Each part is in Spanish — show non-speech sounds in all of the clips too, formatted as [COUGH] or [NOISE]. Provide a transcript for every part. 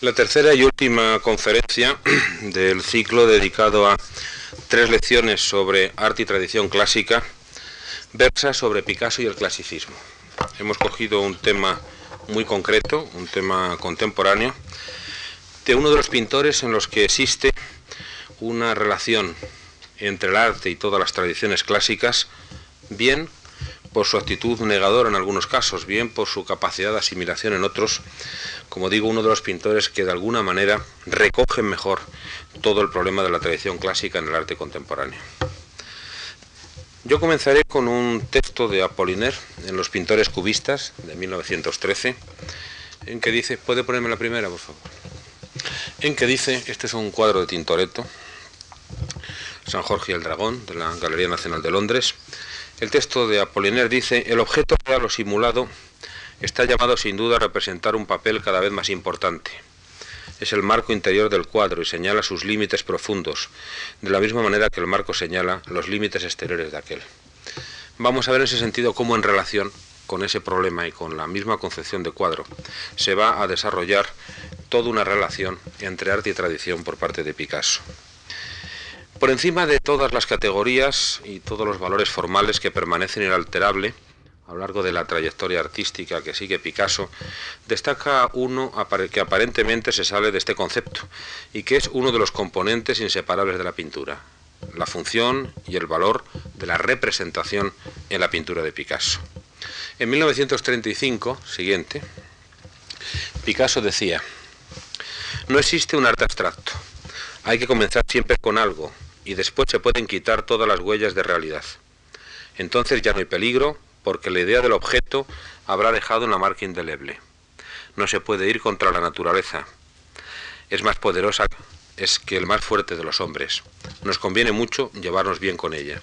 La tercera y última conferencia [CLEARS THROAT] del ciclo dedicado a tres lecciones sobre arte y tradición clásica versa sobre Picasso y el clasicismo. Hemos cogido un tema muy concreto, un tema contemporáneo, de uno de los pintores en los que existe una relación entre el arte y todas las tradiciones clásicas, bien por su actitud negadora en algunos casos, bien por su capacidad de asimilación en otros, como digo, uno de los pintores que de alguna manera recogen mejor todo el problema de la tradición clásica en el arte contemporáneo. Yo comenzaré con un texto de Apollinaire en Los pintores cubistas de 1913, en que dice, ¿puede ponerme la primera, por favor? En que dice, este es un cuadro de Tintoretto, San Jorge y el Dragón, de la Galería Nacional de Londres, el texto de Apollinaire dice, el objeto real o simulado está llamado sin duda a representar un papel cada vez más importante. Es el marco interior del cuadro y señala sus límites profundos, de la misma manera que el marco señala los límites exteriores de aquel. Vamos a ver en ese sentido cómo en relación con ese problema y con la misma concepción de cuadro se va a desarrollar toda una relación entre arte y tradición por parte de Picasso. Por encima de todas las categorías y todos los valores formales que permanecen inalterables a lo largo de la trayectoria artística que sigue Picasso, destaca uno que aparentemente se sale de este concepto y que es uno de los componentes inseparables de la pintura, la función y el valor de la representación en la pintura de Picasso. En 1935, siguiente, Picasso decía, no existe un arte abstracto, hay que comenzar siempre con algo, y después se pueden quitar todas las huellas de realidad. Entonces ya no hay peligro porque la idea del objeto habrá dejado una marca indeleble. No se puede ir contra la naturaleza. Es más poderosa es que el más fuerte de los hombres. Nos conviene mucho llevarnos bien con ella.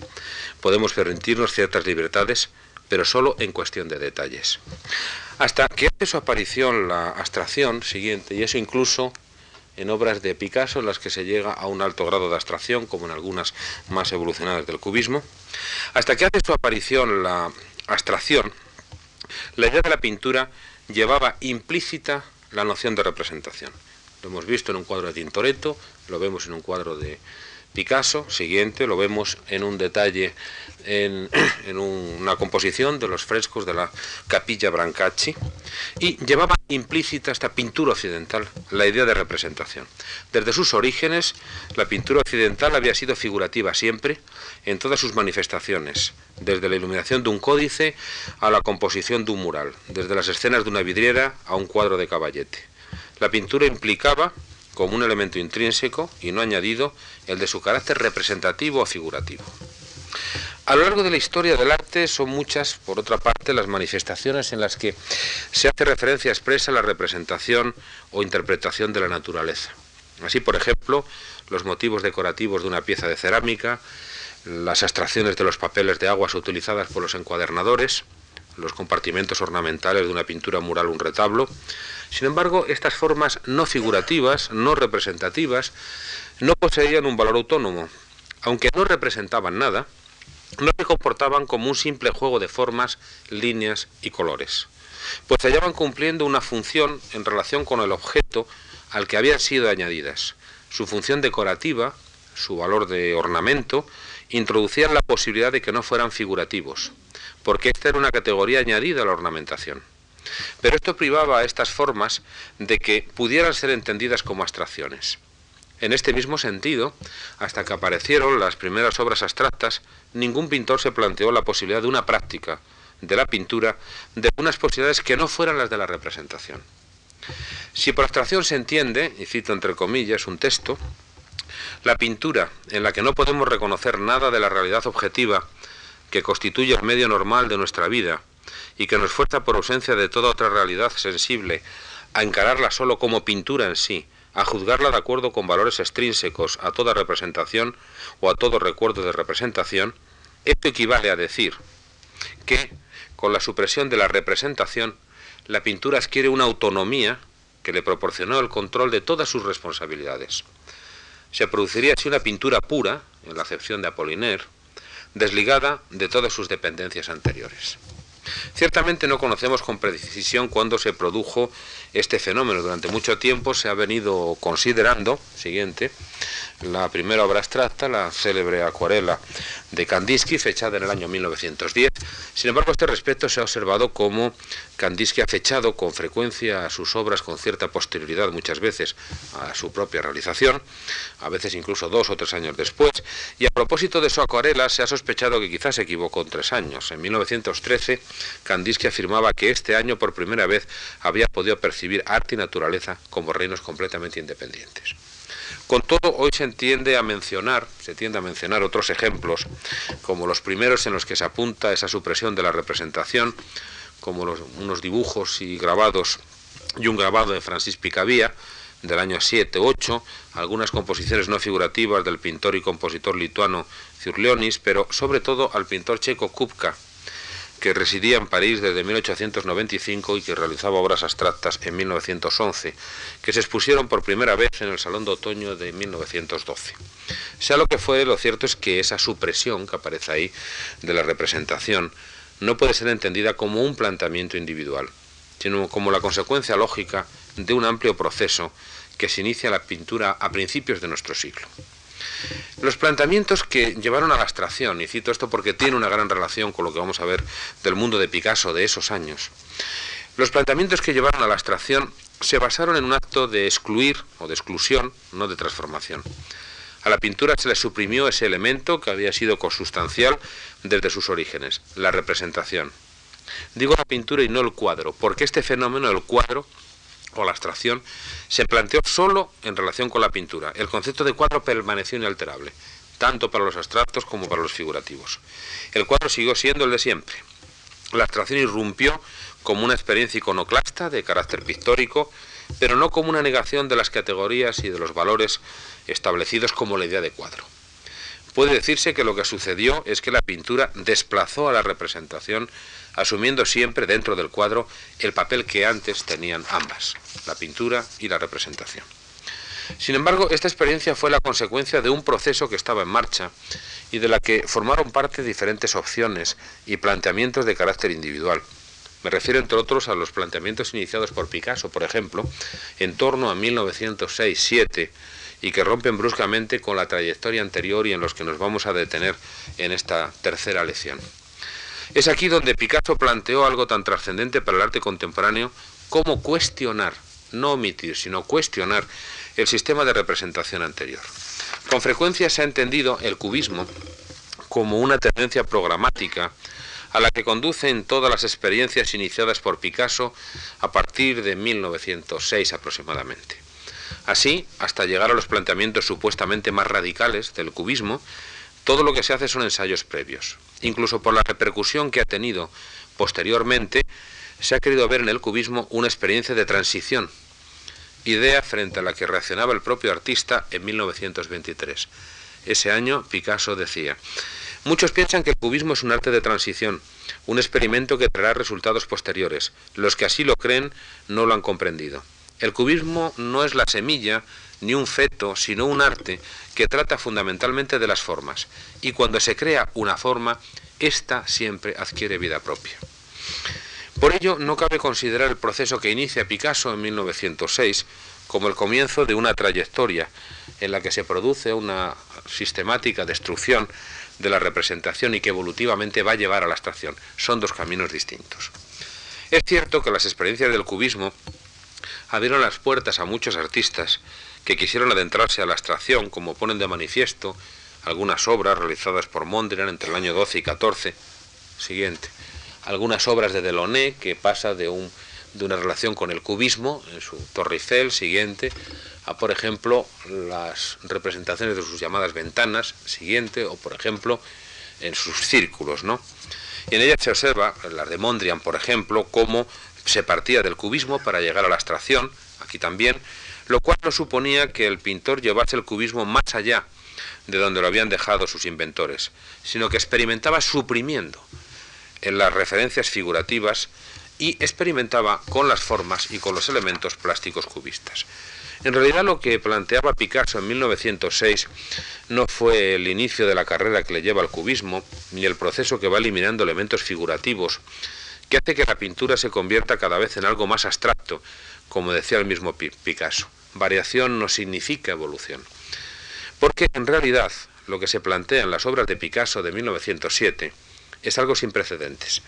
Podemos permitirnos ciertas libertades, pero solo en cuestión de detalles. Hasta que hace su aparición la abstracción siguiente, y eso incluso en obras de Picasso en las que se llega a un alto grado de abstracción, como en algunas más evolucionadas del cubismo, hasta que hace su aparición la abstracción, la idea de la pintura llevaba implícita la noción de representación. Lo hemos visto en un cuadro de Tintoretto, lo vemos en un cuadro de Picasso, siguiente, lo vemos en un detalle en, [CLEARS THROAT] una composición de los frescos de la capilla Brancacci y llevaba implícita esta pintura occidental la idea de representación. Desde sus orígenes, la pintura occidental había sido figurativa siempre en todas sus manifestaciones, desde la iluminación de un códice a la composición de un mural, desde las escenas de una vidriera a un cuadro de caballete. La pintura implicaba como un elemento intrínseco y no añadido el de su carácter representativo o figurativo. A lo largo de la historia del arte son muchas, por otra parte, las manifestaciones en las que se hace referencia expresa a la representación o interpretación de la naturaleza. Así, por ejemplo, los motivos decorativos de una pieza de cerámica, las abstracciones de los papeles de aguas utilizadas por los encuadernadores, los compartimentos ornamentales de una pintura mural un retablo. Sin embargo, estas formas no figurativas, no representativas, no poseían un valor autónomo. Aunque no representaban nada, no se comportaban como un simple juego de formas, líneas y colores, pues se hallaban cumpliendo una función en relación con el objeto al que habían sido añadidas. Su función decorativa, su valor de ornamento, introducían la posibilidad de que no fueran figurativos, porque esta era una categoría añadida a la ornamentación. Pero esto privaba a estas formas de que pudieran ser entendidas como abstracciones. En este mismo sentido, hasta que aparecieron las primeras obras abstractas, ningún pintor se planteó la posibilidad de una práctica de la pintura de unas posibilidades que no fueran las de la representación. Si por abstracción se entiende, y cito entre comillas un texto, la pintura en la que no podemos reconocer nada de la realidad objetiva que constituye el medio normal de nuestra vida y que nos fuerza por ausencia de toda otra realidad sensible a encararla solo como pintura en sí, a juzgarla de acuerdo con valores extrínsecos a toda representación o a todo recuerdo de representación, esto equivale a decir que, con la supresión de la representación, la pintura adquiere una autonomía que le proporcionó el control de todas sus responsabilidades. Se produciría así una pintura pura, en la acepción de Apollinaire, desligada de todas sus dependencias anteriores. Ciertamente no conocemos con precisión cuándo se produjo este fenómeno. Durante mucho tiempo se ha venido considerando, siguiente, la primera obra abstracta, la célebre acuarela de Kandinsky, fechada en el año 1910. Sin embargo, a este respecto se ha observado cómo Kandinsky ha fechado con frecuencia sus obras con cierta posterioridad, muchas veces a su propia realización, a veces incluso dos o tres años después. Y a propósito de su acuarela, se ha sospechado que quizás se equivocó en tres años. En 1913, Kandinsky afirmaba que este año por primera vez había podido percibir arte y naturaleza como reinos completamente independientes. Con todo, hoy se entiende a mencionar, se tiende a mencionar otros ejemplos, como los primeros en los que se apunta esa supresión de la representación, como unos dibujos y grabados y un grabado de Francis Picabia del año 7-8, algunas composiciones no figurativas del pintor y compositor lituano Ciurlionis, pero sobre todo al pintor checo Kupka, que residía en París desde 1895 y que realizaba obras abstractas en 1911, que se expusieron por primera vez en el Salón de Otoño de 1912. Sea lo que fue, lo cierto es que esa supresión que aparece ahí de la representación no puede ser entendida como un planteamiento individual, sino como la consecuencia lógica de un amplio proceso que se inicia la pintura a principios de nuestro siglo. Los planteamientos que llevaron a la abstracción, y cito esto porque tiene una gran relación con lo que vamos a ver del mundo de Picasso de esos años, los planteamientos que llevaron a la abstracción se basaron en un acto de excluir o de exclusión, no de transformación. A la pintura se le suprimió ese elemento que había sido consustancial desde sus orígenes, la representación. Digo la pintura y no el cuadro, porque este fenómeno, el cuadro, o la abstracción, se planteó solo en relación con la pintura. El concepto de cuadro permaneció inalterable, tanto para los abstractos como para los figurativos. El cuadro siguió siendo el de siempre. La abstracción irrumpió como una experiencia iconoclasta de carácter pictórico, pero no como una negación de las categorías y de los valores establecidos como la idea de cuadro. Puede decirse que lo que sucedió es que la pintura desplazó a la representación asumiendo siempre dentro del cuadro el papel que antes tenían ambas, la pintura y la representación. Sin embargo, esta experiencia fue la consecuencia de un proceso que estaba en marcha y de la que formaron parte diferentes opciones y planteamientos de carácter individual. Me refiero, entre otros, a los planteamientos iniciados por Picasso, por ejemplo, en torno a 1906-7, y que rompen bruscamente con la trayectoria anterior y en los que nos vamos a detener en esta tercera lección. Es aquí donde Picasso planteó algo tan trascendente para el arte contemporáneo como cuestionar, no omitir, sino cuestionar el sistema de representación anterior. Con frecuencia se ha entendido el cubismo como una tendencia programática a la que conducen todas las experiencias iniciadas por Picasso a partir de 1906 aproximadamente. Así, hasta llegar a los planteamientos supuestamente más radicales del cubismo, todo lo que se hace son ensayos previos. Incluso por la repercusión que ha tenido posteriormente, se ha querido ver en el cubismo una experiencia de transición, idea frente a la que reaccionaba el propio artista en 1923. Ese año Picasso decía, muchos piensan que el cubismo es un arte de transición, un experimento que traerá resultados posteriores. Los que así lo creen no lo han comprendido. El cubismo no es la semilla ni un feto, sino un arte que trata fundamentalmente de las formas. Y cuando se crea una forma, ésta siempre adquiere vida propia. Por ello, no cabe considerar el proceso que inicia Picasso en 1906 como el comienzo de una trayectoria en la que se produce una sistemática destrucción de la representación y que evolutivamente va a llevar a la abstracción. Son dos caminos distintos. Es cierto que las experiencias del cubismo abrieron las puertas a muchos artistas que quisieron adentrarse a la abstracción, como ponen de manifiesto algunas obras realizadas por Mondrian entre el año 12 y 14. Siguiente. Algunas obras de Delaunay, que pasa de, un, de una relación con el cubismo, en su Torre Eiffel, siguiente, a, por ejemplo, las representaciones de sus llamadas ventanas, siguiente, o, por ejemplo, en sus círculos, ¿no? Y en ellas se observa, las de Mondrian, por ejemplo, cómo se partía del cubismo para llegar a la abstracción, aquí también, lo cual no suponía que el pintor llevase el cubismo más allá de donde lo habían dejado sus inventores, sino que experimentaba suprimiendo en las referencias figurativas y experimentaba con las formas y con los elementos plásticos cubistas. En realidad lo que planteaba Picasso en 1906 no fue el inicio de la carrera que le lleva al cubismo, ni el proceso que va eliminando elementos figurativos que hace que la pintura se convierta cada vez en algo más abstracto, como decía el mismo Picasso. Variación no significa evolución. Porque en realidad lo que se plantea en las obras de Picasso de 1907 es algo sin precedentes.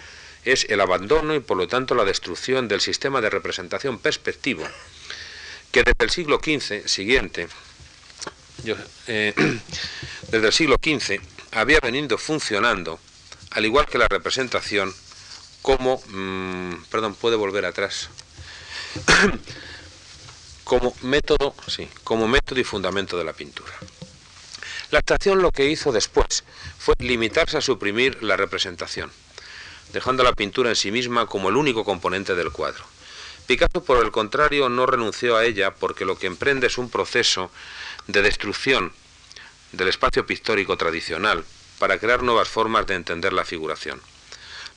Es el abandono y por lo tanto la destrucción del sistema de representación perspectivo que desde el siglo XV siguiente, eh, [CLEARS THROAT] desde el siglo XV, había venido funcionando, al igual que la representación, como, mm, perdón, puede volver atrás, [COUGHS] como método, sí, como método y fundamento de la pintura. La abstracción lo que hizo después fue limitarse a suprimir la representación, dejando la pintura en sí misma como el único componente del cuadro. Picasso, por el contrario, no renunció a ella porque lo que emprende es un proceso de destrucción del espacio pictórico tradicional para crear nuevas formas de entender la figuración.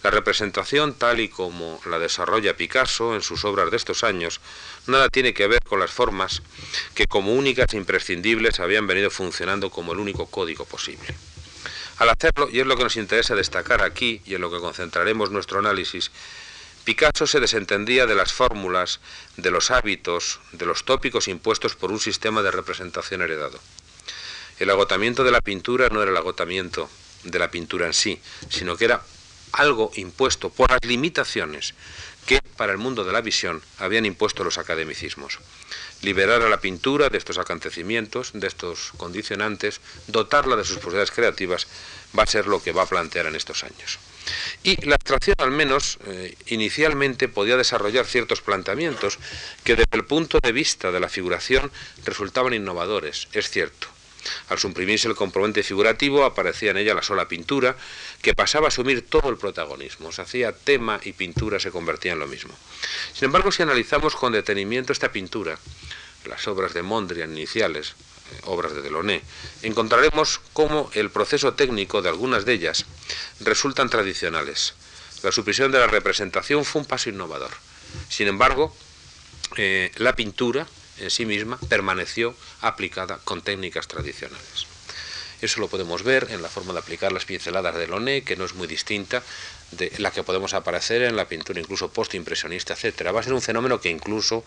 La representación, tal y como la desarrolla Picasso en sus obras de estos años, nada tiene que ver con las formas que como únicas e imprescindibles habían venido funcionando como el único código posible. Al hacerlo, y es lo que nos interesa destacar aquí y en lo que concentraremos nuestro análisis, Picasso se desentendía de las fórmulas, de los hábitos, de los tópicos impuestos por un sistema de representación heredado. El agotamiento de la pintura no era el agotamiento de la pintura en sí, sino que era algo impuesto por las limitaciones que para el mundo de la visión habían impuesto los academicismos. Liberar a la pintura de estos acontecimientos, de estos condicionantes, dotarla de sus posibilidades creativas, va a ser lo que va a plantear en estos años. Y la abstracción, al menos eh, inicialmente, podía desarrollar ciertos planteamientos que desde el punto de vista de la figuración resultaban innovadores, es cierto. Al suprimirse el componente figurativo aparecía en ella la sola pintura, que pasaba a asumir todo el protagonismo. Se hacía tema y pintura se convertían en lo mismo. Sin embargo, si analizamos con detenimiento esta pintura, las obras de Mondrian iniciales, eh, obras de Delaunay, encontraremos cómo el proceso técnico de algunas de ellas resultan tradicionales. La supresión de la representación fue un paso innovador. Sin embargo, eh, la pintura en sí misma permaneció aplicada con técnicas tradicionales. Eso lo podemos ver en la forma de aplicar las pinceladas de Loné, que no es muy distinta de la que podemos aparecer en la pintura incluso postimpresionista, etcétera. Va a ser un fenómeno que incluso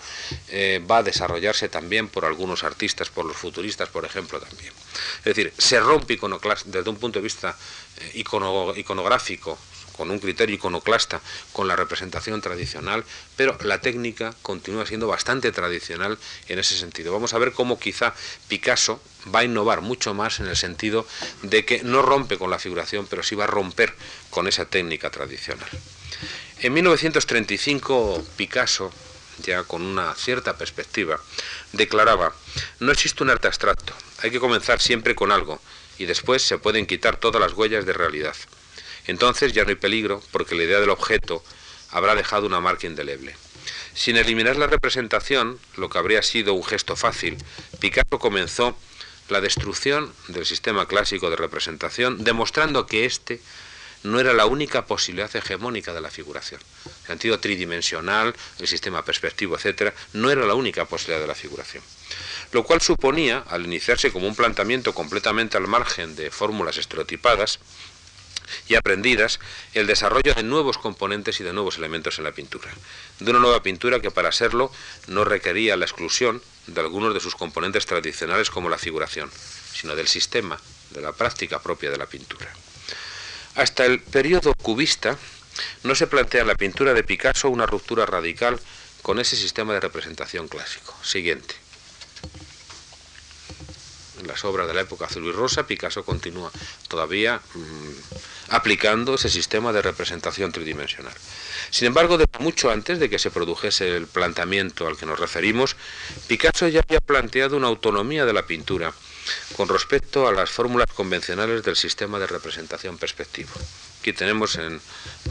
eh, va a desarrollarse también por algunos artistas, por los futuristas, por ejemplo, también. Es decir, se rompe desde un punto de vista eh, iconográfico con un criterio iconoclasta, con la representación tradicional, pero la técnica continúa siendo bastante tradicional en ese sentido. Vamos a ver cómo quizá Picasso va a innovar mucho más en el sentido de que no rompe con la figuración, pero sí va a romper con esa técnica tradicional. En 1935 Picasso, ya con una cierta perspectiva, declaraba, no existe un arte abstracto, hay que comenzar siempre con algo y después se pueden quitar todas las huellas de realidad. Entonces ya no hay peligro porque la idea del objeto habrá dejado una marca indeleble. Sin eliminar la representación, lo que habría sido un gesto fácil, Picasso comenzó la destrucción del sistema clásico de representación, demostrando que éste no era la única posibilidad hegemónica de la figuración. El sentido tridimensional, el sistema perspectivo, etc., no era la única posibilidad de la figuración. Lo cual suponía, al iniciarse como un planteamiento completamente al margen de fórmulas estereotipadas, y aprendidas el desarrollo de nuevos componentes y de nuevos elementos en la pintura. De una nueva pintura que para serlo no requería la exclusión de algunos de sus componentes tradicionales como la figuración, sino del sistema, de la práctica propia de la pintura. Hasta el periodo cubista no se plantea en la pintura de Picasso una ruptura radical con ese sistema de representación clásico. Siguiente. Las obras de la época azul y rosa, Picasso continúa todavía mm, aplicando ese sistema de representación tridimensional. Sin embargo, mucho antes de que se produjese el planteamiento al que nos referimos, Picasso ya había planteado una autonomía de la pintura con respecto a las fórmulas convencionales del sistema de representación perspectivo. Aquí tenemos en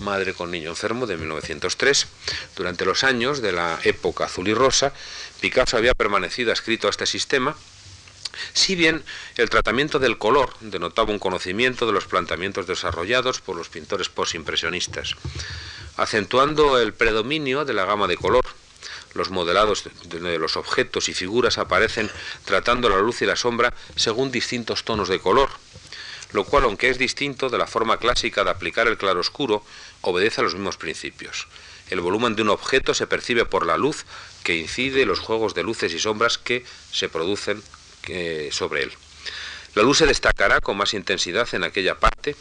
Madre con Niño Enfermo de 1903. Durante los años de la época azul y rosa, Picasso había permanecido adscrito a este sistema, si bien el tratamiento del color denotaba un conocimiento de los planteamientos desarrollados por los pintores postimpresionistas acentuando el predominio de la gama de color. Los modelados de los objetos y figuras aparecen tratando la luz y la sombra según distintos tonos de color. lo cual, aunque es distinto de la forma clásica de aplicar el claroscuro, obedece a los mismos principios. El volumen de un objeto se percibe por la luz que incide los juegos de luces y sombras que se producen eh, sobre él. La luz se destacará con más intensidad en aquella parte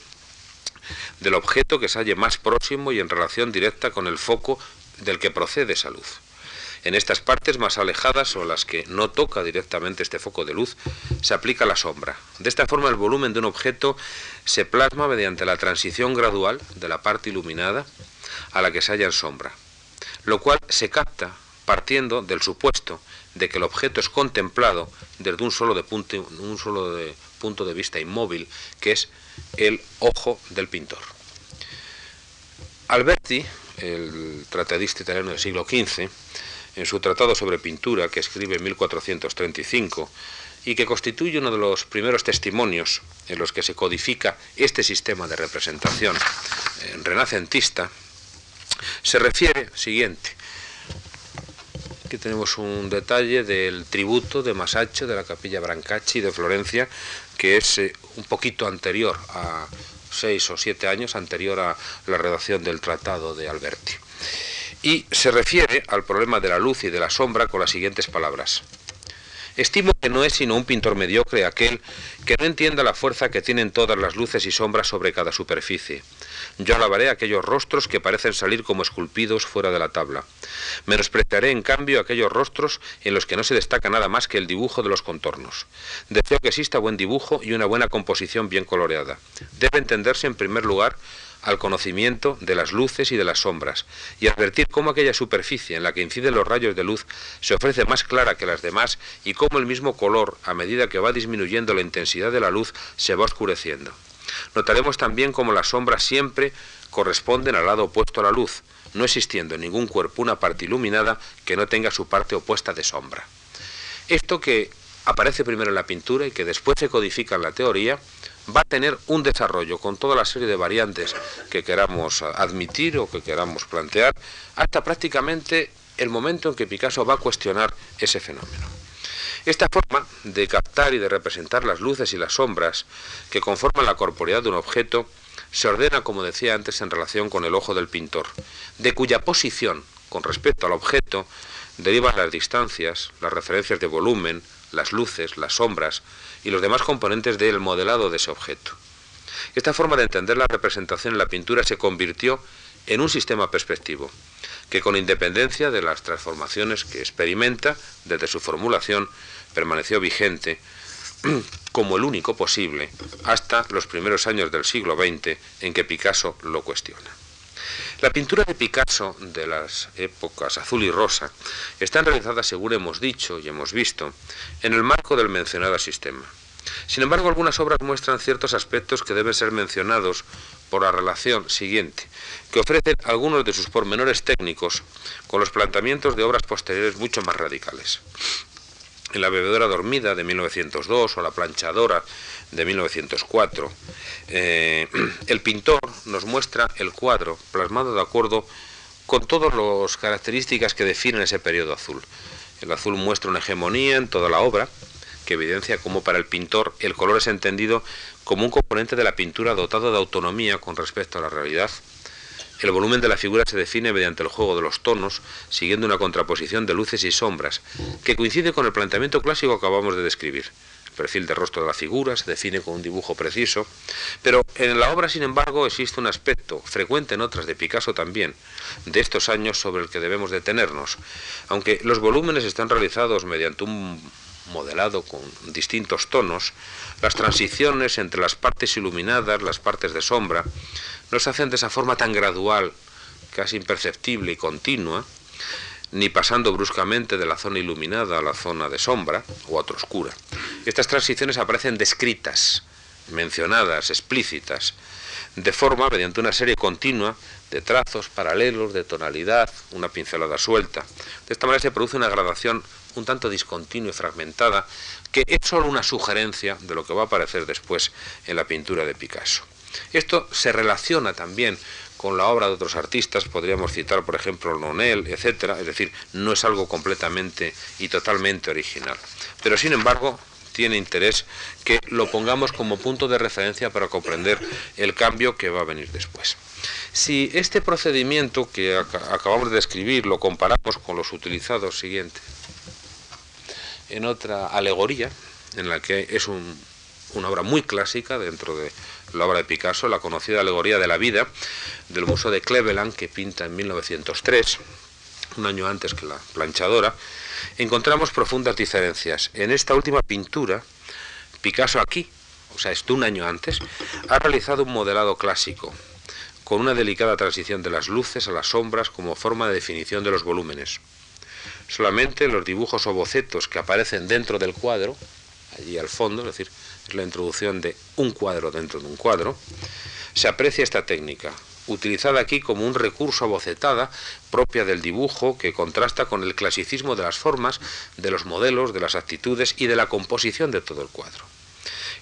del objeto que se halle más próximo y en relación directa con el foco del que procede esa luz. En estas partes más alejadas o las que no toca directamente este foco de luz, se aplica la sombra. De esta forma el volumen de un objeto se plasma mediante la transición gradual de la parte iluminada a la que se halla en sombra, lo cual se capta partiendo del supuesto de que el objeto es contemplado desde un solo de punto, un solo de punto de vista inmóvil, que es el ojo del pintor. Alberti, el tratadista italiano del siglo XV, en su tratado sobre pintura que escribe en 1435 y que constituye uno de los primeros testimonios en los que se codifica este sistema de representación eh, renacentista, se refiere siguiente. Aquí tenemos un detalle del tributo de Masaccio de la capilla Brancacci de Florencia, que es eh, un poquito anterior a seis o siete años anterior a la redacción del tratado de Alberti y se refiere al problema de la luz y de la sombra con las siguientes palabras. Estimo que no es sino un pintor mediocre aquel que no entienda la fuerza que tienen todas las luces y sombras sobre cada superficie. Yo alabaré aquellos rostros que parecen salir como esculpidos fuera de la tabla. Menospreciaré en cambio aquellos rostros en los que no se destaca nada más que el dibujo de los contornos. Deseo que exista buen dibujo y una buena composición bien coloreada. Debe entenderse en primer lugar al conocimiento de las luces y de las sombras, y advertir cómo aquella superficie en la que inciden los rayos de luz se ofrece más clara que las demás y cómo el mismo color, a medida que va disminuyendo la intensidad de la luz, se va oscureciendo. Notaremos también cómo las sombras siempre corresponden al lado opuesto a la luz, no existiendo en ningún cuerpo una parte iluminada que no tenga su parte opuesta de sombra. Esto que aparece primero en la pintura y que después se codifica en la teoría, va a tener un desarrollo con toda la serie de variantes que queramos admitir o que queramos plantear, hasta prácticamente el momento en que Picasso va a cuestionar ese fenómeno. Esta forma de captar y de representar las luces y las sombras que conforman la corporeidad de un objeto se ordena, como decía antes, en relación con el ojo del pintor, de cuya posición con respecto al objeto derivan las distancias, las referencias de volumen, las luces, las sombras y los demás componentes del modelado de ese objeto. Esta forma de entender la representación en la pintura se convirtió en un sistema perspectivo, que con independencia de las transformaciones que experimenta desde su formulación, permaneció vigente [CLEARS THROAT] como el único posible hasta los primeros años del siglo XX en que Picasso lo cuestiona. La pintura de Picasso de las épocas azul y rosa están realizadas, según hemos dicho y hemos visto, en el marco del mencionado sistema. Sin embargo, algunas obras muestran ciertos aspectos que deben ser mencionados por la relación siguiente, que ofrecen algunos de sus pormenores técnicos con los planteamientos de obras posteriores mucho más radicales. En La bebedora dormida de 1902 o La planchadora de 1904, eh, [CLEARS THROAT] el pintor nos muestra el cuadro plasmado de acuerdo con todas las características que definen ese periodo azul. El azul muestra una hegemonía en toda la obra, que evidencia cómo para el pintor el color es entendido como un componente de la pintura dotado de autonomía con respecto a la realidad. El volumen de la figura se define mediante el juego de los tonos, siguiendo una contraposición de luces y sombras, que coincide con el planteamiento clásico que acabamos de describir perfil de rostro de la figura, se define con un dibujo preciso, pero en la obra, sin embargo, existe un aspecto, frecuente en otras de Picasso también, de estos años sobre el que debemos detenernos. Aunque los volúmenes están realizados mediante un modelado con distintos tonos, las transiciones entre las partes iluminadas, las partes de sombra, no se hacen de esa forma tan gradual, casi imperceptible y continua, ni pasando bruscamente de la zona iluminada a la zona de sombra o a otra oscura. Estas transiciones aparecen descritas, mencionadas, explícitas, de forma mediante una serie continua de trazos paralelos, de tonalidad, una pincelada suelta. De esta manera se produce una gradación un tanto discontinua y fragmentada, que es solo una sugerencia de lo que va a aparecer después en la pintura de Picasso. Esto se relaciona también con la obra de otros artistas, podríamos citar por ejemplo Nonel, etcétera, es decir, no es algo completamente y totalmente original. Pero sin embargo, tiene interés que lo pongamos como punto de referencia para comprender el cambio que va a venir después. Si este procedimiento que acabamos de describir lo comparamos con los utilizados siguiente en otra alegoría, en la que es una obra muy clásica dentro de la obra de Picasso, la conocida alegoría de la vida del Museo de Cleveland, que pinta en 1903, un año antes que la planchadora, encontramos profundas diferencias. En esta última pintura, Picasso aquí, o sea, esto un año antes, ha realizado un modelado clásico, con una delicada transición de las luces a las sombras como forma de definición de los volúmenes. Solamente los dibujos o bocetos que aparecen dentro del cuadro, allí al fondo, es decir, es la introducción de un cuadro dentro de un cuadro, se aprecia esta técnica, utilizada aquí como un recurso a bocetada propia del dibujo que contrasta con el clasicismo de las formas, de los modelos, de las actitudes y de la composición de todo el cuadro.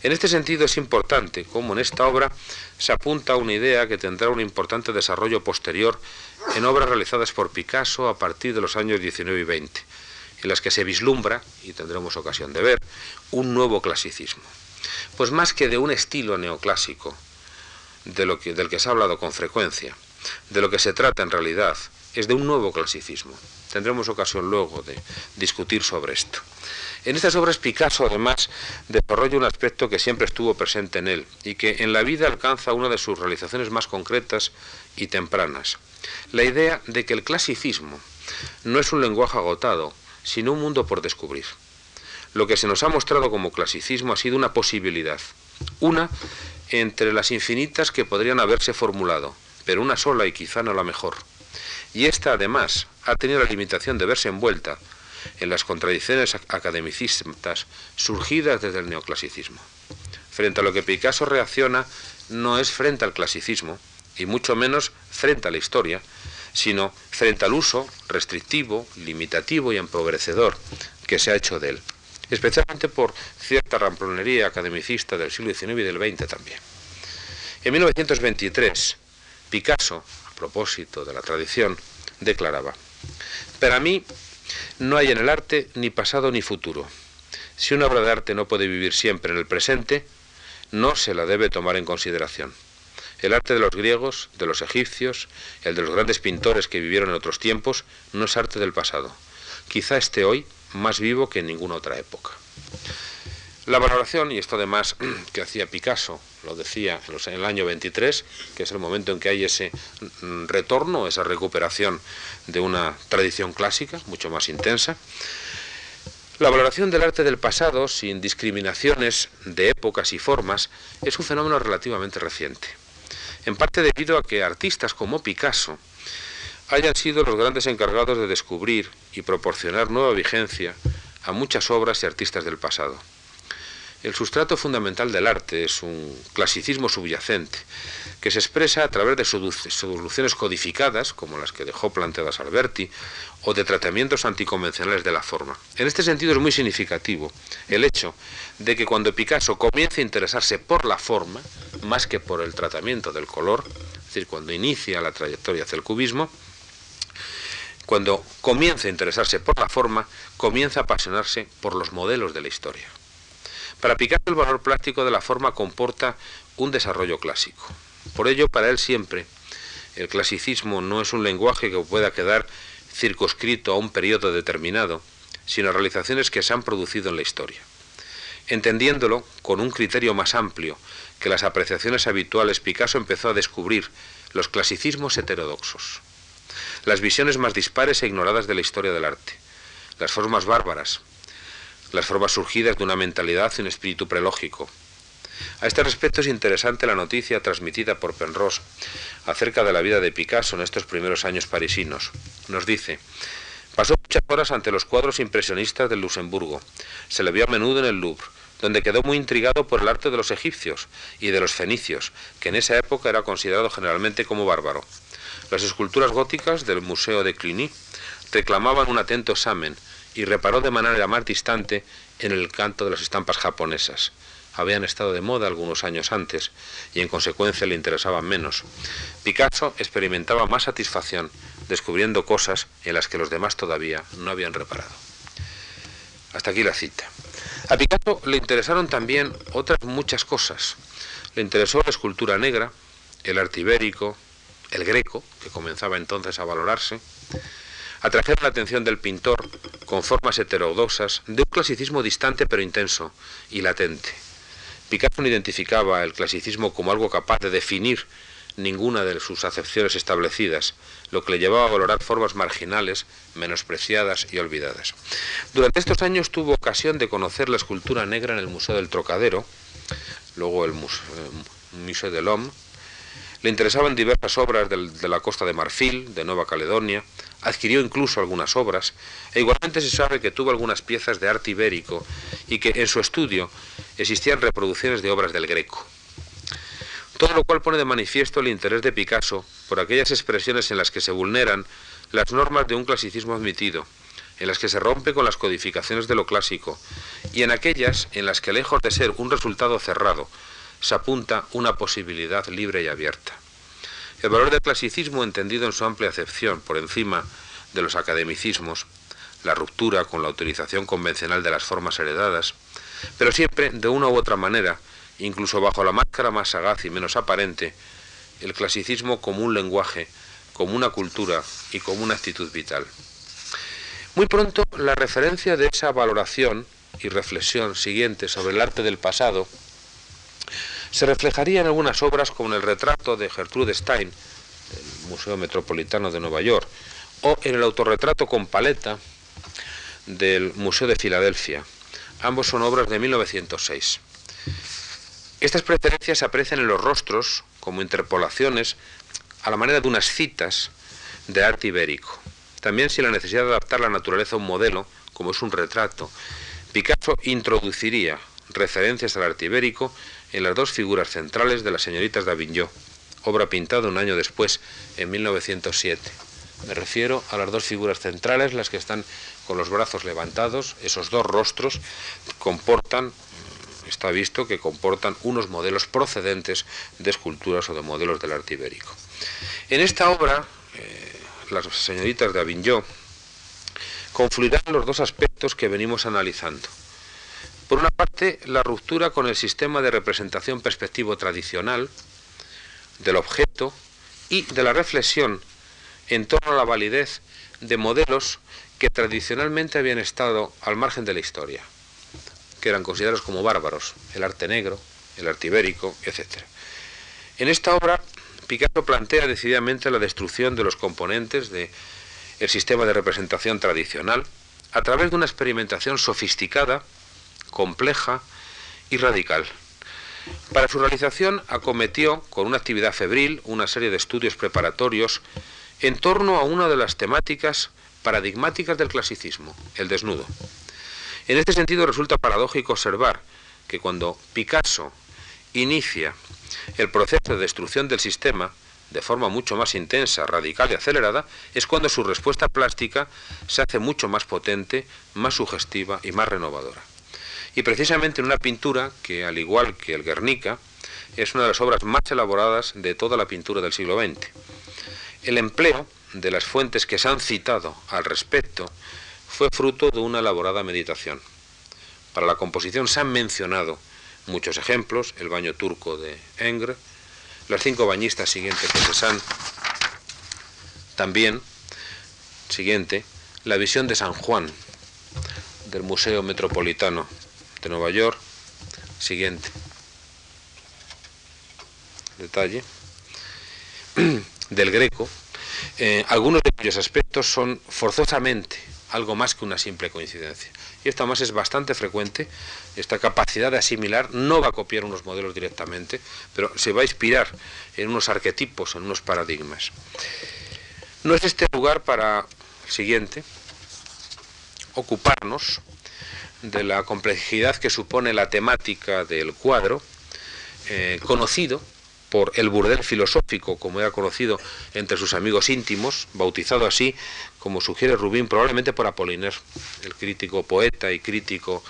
En este sentido es importante cómo en esta obra se apunta una idea que tendrá un importante desarrollo posterior en obras realizadas por Picasso a partir de los años 19 y 20, en las que se vislumbra, y tendremos ocasión de ver, un nuevo clasicismo. Pues más que de un estilo neoclásico, que, del que se ha hablado con frecuencia, de lo que se trata en realidad, es de un nuevo clasicismo. Tendremos ocasión luego de discutir sobre esto. En estas obras Picasso además desarrolla un aspecto que siempre estuvo presente en él y que en la vida alcanza una de sus realizaciones más concretas y tempranas. La idea de que el clasicismo no es un lenguaje agotado, sino un mundo por descubrir. Lo que se nos ha mostrado como clasicismo ha sido una posibilidad, una entre las infinitas que podrían haberse formulado, pero una sola y quizá no la mejor. Y esta además ha tenido la limitación de verse envuelta en las contradicciones academicistas surgidas desde el neoclasicismo. Frente a lo que Picasso reacciona no es frente al clasicismo, y mucho menos frente a la historia, sino frente al uso restrictivo, limitativo y empobrecedor que se ha hecho de él, especialmente por cierta ramplonería academicista del siglo XIX y del XX también. En 1923, Picasso, a propósito de la tradición, declaraba, para mí no hay en el arte ni pasado ni futuro. Si una obra de arte no puede vivir siempre en el presente, no se la debe tomar en consideración. El arte de los griegos, de los egipcios, el de los grandes pintores que vivieron en otros tiempos, no es arte del pasado. Quizá esté hoy más vivo que en ninguna otra época. La valoración, y esto además [CLEARS THROAT] que hacía Picasso, lo decía en el año 23, que es el momento en que hay ese mm, retorno, esa recuperación de una tradición clásica, mucho más intensa, la valoración del arte del pasado, sin discriminaciones de épocas y formas, es un fenómeno relativamente reciente. En parte debido a que artistas como Picasso hayan sido los grandes encargados de descubrir y proporcionar nueva vigencia a muchas obras y artistas del pasado. El sustrato fundamental del arte es un clasicismo subyacente, que se expresa a través de soluciones codificadas, como las que dejó planteadas Alberti, o de tratamientos anticonvencionales de la forma. En este sentido es muy significativo el hecho de que cuando Picasso comienza a interesarse por la forma, más que por el tratamiento del color, es decir, cuando inicia la trayectoria hacia el cubismo, cuando comienza a interesarse por la forma, comienza a apasionarse por los modelos de la historia. Para Picasso el valor plástico de la forma comporta un desarrollo clásico. Por ello, para él siempre, el clasicismo no es un lenguaje que pueda quedar circunscrito a un periodo determinado, sino a realizaciones que se han producido en la historia. Entendiéndolo con un criterio más amplio que las apreciaciones habituales, Picasso empezó a descubrir los clasicismos heterodoxos, las visiones más dispares e ignoradas de la historia del arte, las formas bárbaras, las formas surgidas de una mentalidad y un espíritu prelógico. A este respecto es interesante la noticia transmitida por Penrose acerca de la vida de Picasso en estos primeros años parisinos. Nos dice, pasó muchas horas ante los cuadros impresionistas del Luxemburgo. Se le vio a menudo en el Louvre, donde quedó muy intrigado por el arte de los egipcios y de los fenicios, que en esa época era considerado generalmente como bárbaro. Las esculturas góticas del Museo de Cluny reclamaban un atento examen, y reparó de manera más distante en el canto de las estampas japonesas. Habían estado de moda algunos años antes y en consecuencia le interesaban menos. Picasso experimentaba más satisfacción descubriendo cosas en las que los demás todavía no habían reparado. Hasta aquí la cita. A Picasso le interesaron también otras muchas cosas. Le interesó la escultura negra, el arte ibérico, el greco, que comenzaba entonces a valorarse, atrajeron la atención del pintor con formas heterodoxas de un clasicismo distante pero intenso y latente. Picasso no identificaba el clasicismo como algo capaz de definir ninguna de sus acepciones establecidas, lo que le llevaba a valorar formas marginales, menospreciadas y olvidadas. Durante estos años tuvo ocasión de conocer la escultura negra en el Museo del Trocadero, luego el eh, Museo del Homme, le interesaban diversas obras de la costa de Marfil, de Nueva Caledonia, adquirió incluso algunas obras, e igualmente se sabe que tuvo algunas piezas de arte ibérico y que en su estudio existían reproducciones de obras del Greco. Todo lo cual pone de manifiesto el interés de Picasso por aquellas expresiones en las que se vulneran las normas de un clasicismo admitido, en las que se rompe con las codificaciones de lo clásico, y en aquellas en las que lejos de ser un resultado cerrado, se apunta una posibilidad libre y abierta. El valor del clasicismo entendido en su amplia acepción por encima de los academicismos, la ruptura con la utilización convencional de las formas heredadas, pero siempre de una u otra manera, incluso bajo la máscara más sagaz y menos aparente, el clasicismo como un lenguaje, como una cultura y como una actitud vital. Muy pronto la referencia de esa valoración y reflexión siguiente sobre el arte del pasado se reflejaría en algunas obras como en el retrato de Gertrude Stein, del Museo Metropolitano de Nueva York, o en el autorretrato con paleta del Museo de Filadelfia. Ambos son obras de 1906. Estas preferencias se aprecian en los rostros como interpolaciones a la manera de unas citas de arte ibérico. También sin la necesidad de adaptar la naturaleza a un modelo, como es un retrato, Picasso introduciría referencias al arte ibérico en las dos figuras centrales de las señoritas d'Avignon, obra pintada un año después, en 1907. Me refiero a las dos figuras centrales, las que están con los brazos levantados, esos dos rostros comportan, está visto que comportan unos modelos procedentes de esculturas o de modelos del arte ibérico. En esta obra, eh, las señoritas de Avignon confluirán los dos aspectos que venimos analizando. Por una parte, la ruptura con el sistema de representación perspectivo tradicional del objeto y de la reflexión en torno a la validez de modelos que tradicionalmente habían estado al margen de la historia, que eran considerados como bárbaros, el arte negro, el arte ibérico, etc. En esta obra, Picasso plantea decididamente la destrucción de los componentes del sistema de representación tradicional a través de una experimentación sofisticada compleja y radical. Para su realización acometió con una actividad febril una serie de estudios preparatorios en torno a una de las temáticas paradigmáticas del clasicismo, el desnudo. En este sentido resulta paradójico observar que cuando Picasso inicia el proceso de destrucción del sistema, de forma mucho más intensa, radical y acelerada, es cuando su respuesta plástica se hace mucho más potente, más sugestiva y más renovadora y precisamente en una pintura que, al igual que el Guernica, es una de las obras más elaboradas de toda la pintura del siglo XX. El empleo de las fuentes que se han citado al respecto fue fruto de una elaborada meditación. Para la composición se han mencionado muchos ejemplos, el baño turco de Engre, las cinco bañistas siguientes de Cézanne, también, siguiente, la visión de San Juan del Museo Metropolitano Nueva York. Siguiente. Detalle. [CLEARS THROAT] Del Greco. Eh, algunos de cuyos aspectos son forzosamente algo más que una simple coincidencia. Y esto más es bastante frecuente, esta capacidad de asimilar, no va a copiar unos modelos directamente, pero se va a inspirar en unos arquetipos, en unos paradigmas. No es este lugar para, siguiente, ocuparnos de la complejidad que supone la temática del cuadro, eh, conocido por el burdel filosófico, como era conocido entre sus amigos íntimos, bautizado así, como sugiere Rubín, probablemente por Apollinaire, el crítico poeta y crítico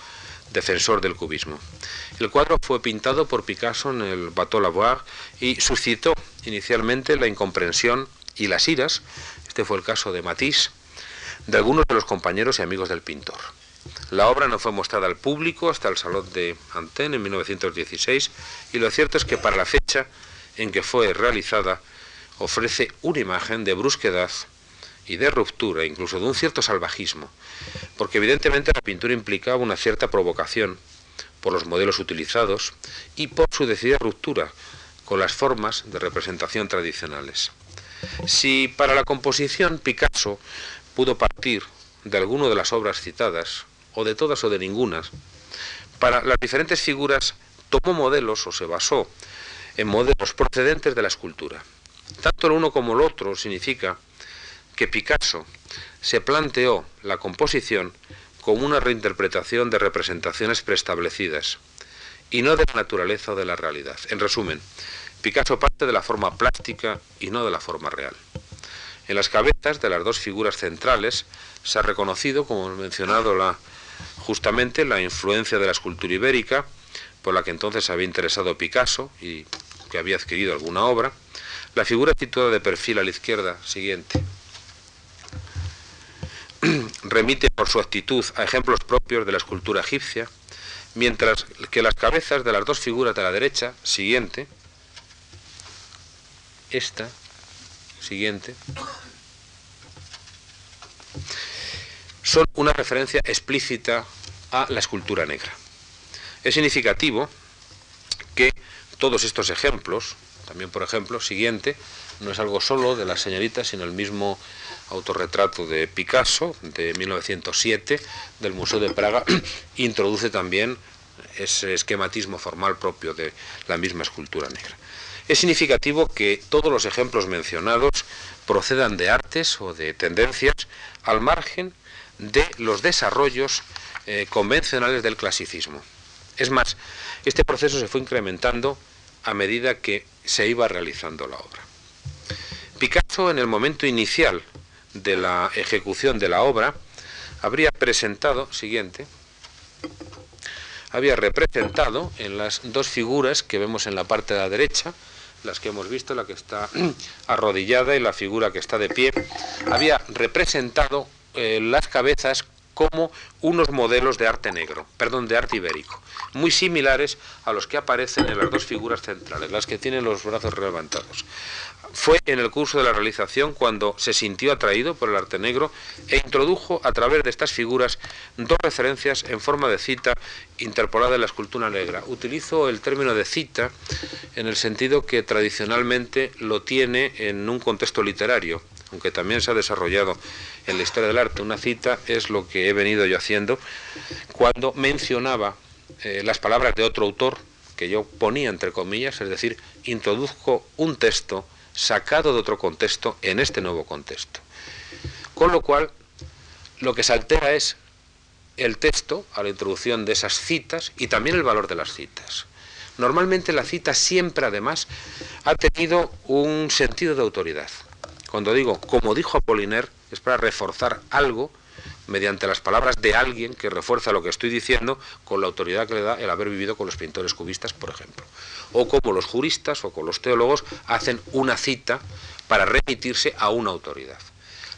defensor del cubismo. El cuadro fue pintado por Picasso en el Bateau Lavoir y suscitó inicialmente la incomprensión y las iras, este fue el caso de Matisse, de algunos de los compañeros y amigos del pintor. La obra no fue mostrada al público hasta el Salón de Antenne en 1916 y lo cierto es que para la fecha en que fue realizada ofrece una imagen de brusquedad y de ruptura, incluso de un cierto salvajismo, porque evidentemente la pintura implicaba una cierta provocación por los modelos utilizados y por su decidida ruptura con las formas de representación tradicionales. Si para la composición Picasso pudo partir de alguna de las obras citadas, o de todas o de ninguna, para las diferentes figuras tomó modelos o se basó en modelos procedentes de la escultura. Tanto el uno como el otro significa que Picasso se planteó la composición como una reinterpretación de representaciones preestablecidas y no de la naturaleza o de la realidad. En resumen, Picasso parte de la forma plástica y no de la forma real. En las cabezas de las dos figuras centrales se ha reconocido, como hemos mencionado, la, justamente la influencia de la escultura ibérica, por la que entonces había interesado Picasso y que había adquirido alguna obra. La figura situada de perfil a la izquierda, siguiente, [CLEARS THROAT] remite por su actitud a ejemplos propios de la escultura egipcia, mientras que las cabezas de las dos figuras de la derecha, siguiente, esta, siguiente, son una referencia explícita a la escultura negra. Es significativo que todos estos ejemplos, también por ejemplo, siguiente, no es algo solo de la señorita, sino el mismo autorretrato de Picasso de 1907 del Museo de Praga, [CLEARS THROAT] introduce también ese esquematismo formal propio de la misma escultura negra. Es significativo que todos los ejemplos mencionados procedan de artes o de tendencias al margen de los desarrollos eh, convencionales del clasicismo. Es más, este proceso se fue incrementando a medida que se iba realizando la obra. Picasso, en el momento inicial de la ejecución de la obra, habría presentado, siguiente, había representado en las dos figuras que vemos en la parte de la derecha, las que hemos visto, la que está [CLEARS THROAT] arrodillada y la figura que está de pie, había representado eh, las cabezas como unos modelos de arte negro, perdón, de arte ibérico, muy similares a los que aparecen en las dos figuras centrales, las que tienen los brazos levantados. Fue en el curso de la realización cuando se sintió atraído por el arte negro e introdujo a través de estas figuras dos referencias en forma de cita interpolada en la escultura negra. Utilizo el término de cita en el sentido que tradicionalmente lo tiene en un contexto literario, aunque también se ha desarrollado en la historia del arte. Una cita es lo que he venido yo haciendo cuando mencionaba eh, las palabras de otro autor que yo ponía entre comillas, es decir, introduzco un texto sacado de otro contexto en este nuevo contexto. Con lo cual, lo que se altera es el texto a la introducción de esas citas y también el valor de las citas. Normalmente la cita siempre además ha tenido un sentido de autoridad. Cuando digo, como dijo Apollinaire, es para reforzar algo mediante las palabras de alguien que refuerza lo que estoy diciendo con la autoridad que le da el haber vivido con los pintores cubistas, por ejemplo. O como los juristas o con los teólogos hacen una cita para remitirse a una autoridad.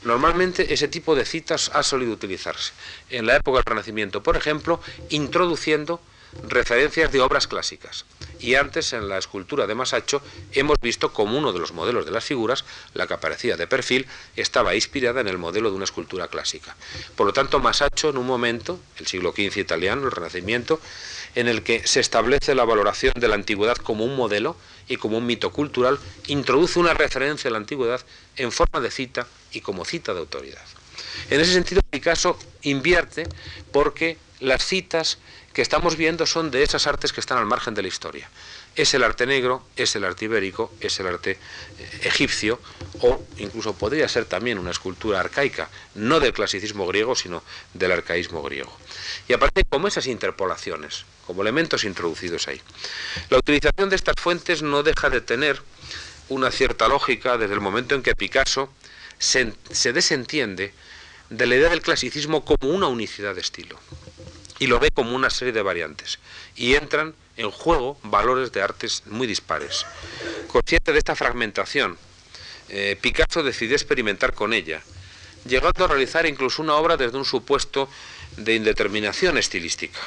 Normalmente ese tipo de citas ha solido utilizarse en la época del Renacimiento, por ejemplo, introduciendo referencias de obras clásicas. Y antes en la escultura de Masacho hemos visto como uno de los modelos de las figuras, la que aparecía de perfil, estaba inspirada en el modelo de una escultura clásica. Por lo tanto, Masacho en un momento, el siglo XV italiano, el Renacimiento, en el que se establece la valoración de la antigüedad como un modelo y como un mito cultural, introduce una referencia a la antigüedad en forma de cita y como cita de autoridad. En ese sentido, Picasso invierte porque las citas que estamos viendo son de esas artes que están al margen de la historia. Es el arte negro, es el arte ibérico, es el arte eh, egipcio, o incluso podría ser también una escultura arcaica, no del clasicismo griego, sino del arcaísmo griego. Y aparece como esas interpolaciones, como elementos introducidos ahí. La utilización de estas fuentes no deja de tener una cierta lógica desde el momento en que Picasso se, se desentiende de la idea del clasicismo como una unicidad de estilo y lo ve como una serie de variantes. Y entran en juego valores de artes muy dispares. Consciente de esta fragmentación, eh, Picasso decidió experimentar con ella, llegando a realizar incluso una obra desde un supuesto de indeterminación estilística.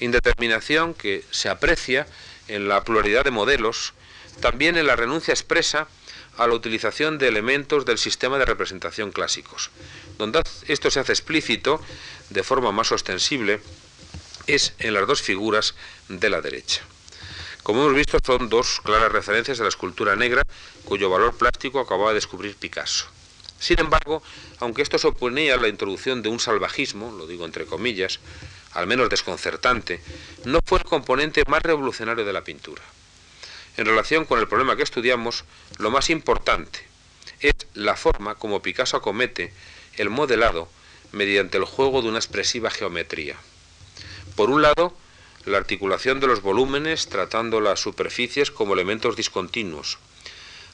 Indeterminación que se aprecia en la pluralidad de modelos, también en la renuncia expresa a la utilización de elementos del sistema de representación clásicos. Donde esto se hace explícito de forma más ostensible es en las dos figuras de la derecha. Como hemos visto, son dos claras referencias de la escultura negra, cuyo valor plástico acababa de descubrir Picasso. Sin embargo, aunque esto suponía la introducción de un salvajismo, lo digo entre comillas, al menos desconcertante, no fue el componente más revolucionario de la pintura. En relación con el problema que estudiamos, lo más importante es la forma como Picasso acomete el modelado mediante el juego de una expresiva geometría. Por un lado, la articulación de los volúmenes tratando las superficies como elementos discontinuos,